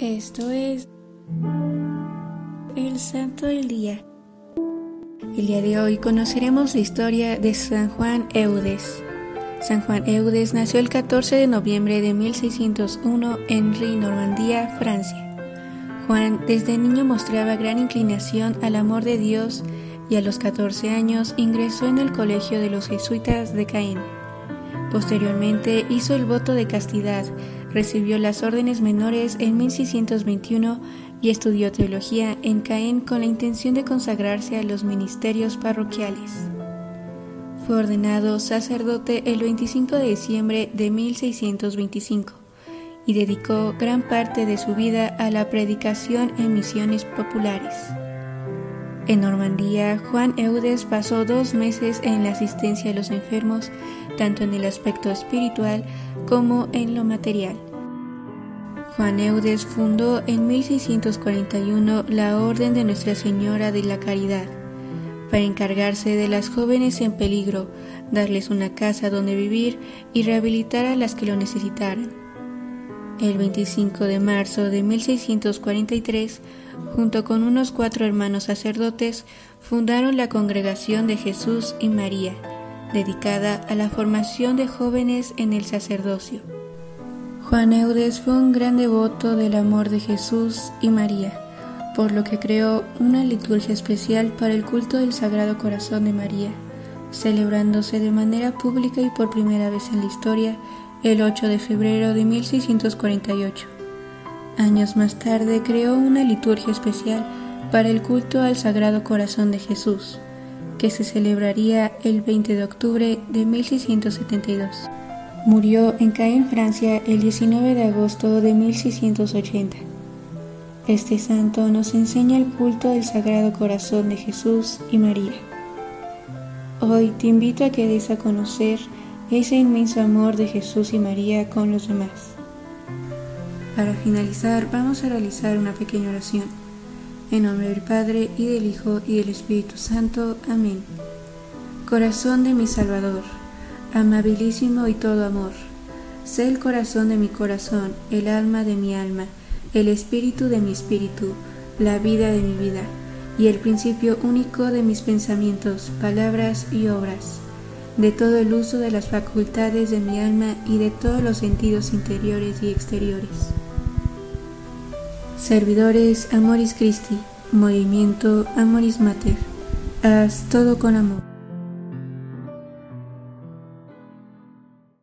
Esto es el Santo del Día. El día de hoy conoceremos la historia de San Juan Eudes. San Juan Eudes nació el 14 de noviembre de 1601 en Rie, Normandía, Francia. Juan desde niño mostraba gran inclinación al amor de Dios y a los 14 años ingresó en el colegio de los jesuitas de Caen. Posteriormente hizo el voto de castidad, recibió las órdenes menores en 1621 y estudió teología en Caen con la intención de consagrarse a los ministerios parroquiales. Fue ordenado sacerdote el 25 de diciembre de 1625 y dedicó gran parte de su vida a la predicación en misiones populares. En Normandía, Juan Eudes pasó dos meses en la asistencia a los enfermos, tanto en el aspecto espiritual como en lo material. Juan Eudes fundó en 1641 la Orden de Nuestra Señora de la Caridad, para encargarse de las jóvenes en peligro, darles una casa donde vivir y rehabilitar a las que lo necesitaran. El 25 de marzo de 1643, junto con unos cuatro hermanos sacerdotes, fundaron la Congregación de Jesús y María, dedicada a la formación de jóvenes en el sacerdocio. Juan Eudes fue un gran devoto del amor de Jesús y María, por lo que creó una liturgia especial para el culto del Sagrado Corazón de María, celebrándose de manera pública y por primera vez en la historia el 8 de febrero de 1648. Años más tarde creó una liturgia especial para el culto al Sagrado Corazón de Jesús, que se celebraría el 20 de octubre de 1672. Murió en Caen, Francia, el 19 de agosto de 1680. Este santo nos enseña el culto del Sagrado Corazón de Jesús y María. Hoy te invito a que des a conocer ese inmenso amor de Jesús y María con los demás. Para finalizar, vamos a realizar una pequeña oración. En nombre del Padre, y del Hijo, y del Espíritu Santo. Amén. Corazón de mi Salvador, amabilísimo y todo amor, sé el corazón de mi corazón, el alma de mi alma, el espíritu de mi espíritu, la vida de mi vida, y el principio único de mis pensamientos, palabras y obras de todo el uso de las facultades de mi alma y de todos los sentidos interiores y exteriores. Servidores Amoris Christi, Movimiento Amoris Mater, haz todo con amor.